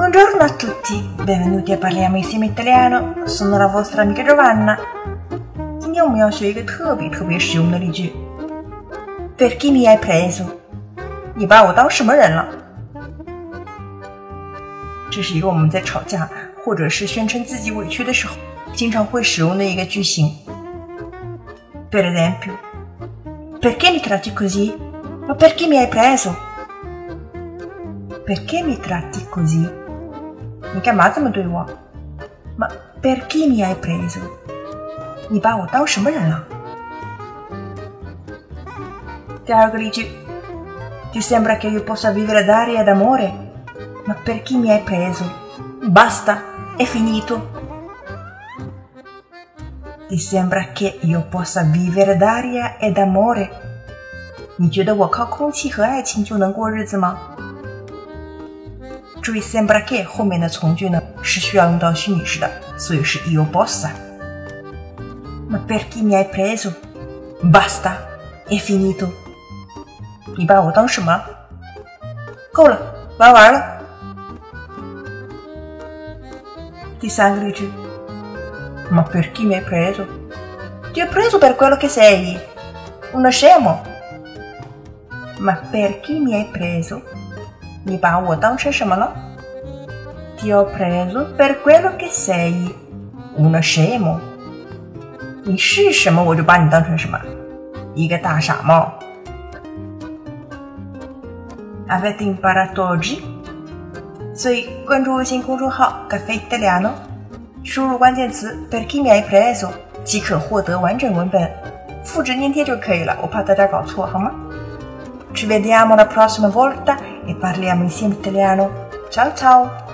Buongiorno a tutti, benvenuti a Parliamo insieme italiano. Sono la vostra amica Giovanna。今天我们要学一个特别特别实用的例句：Perché mi hai preso？你把我当什么人了？这是一个我们在吵架或者是宣称自己委屈的时候经常会使用的一个句型。Per esempio, perché mi tratti così? Ma perché mi hai preso? Perché mi tratti così? 你干嘛这么对我？Ma perché mi hai preso？你把我当什么人了？第二个例句：Ti sembra che io possa vivere d'aria d'amore? Ma perché mi hai preso? Basta, è finito. Ti sembra che io possa vivere d'aria e d'amore? 你觉得我靠空气和爱情就能过日子吗？ 注意 sembra che 后面的从句呢是需要用到虚拟式的，所以是 io possa。Ma perché mi hai preso? Basta, è finito。你把我当什么？够了，玩完了。第三个例句，Ma perché mi hai preso? Ti ho preso per quello che sei, uno scemo. Ma perché mi hai preso? 你把我当成什么了？Ti ho preso per quello che sei, uno scemo。你是什么，我就把你当成什么，一个大傻帽。Avete imparato oggi？所以关注微信公众号 “Caffè Italiano”，输入关键词 “perché mi hai preso” 即可获得完整文本，复制粘贴就可以了。我怕大家搞错，好吗？Ci vediamo la prossima volta. E parliamo insieme italiano. Ciao ciao!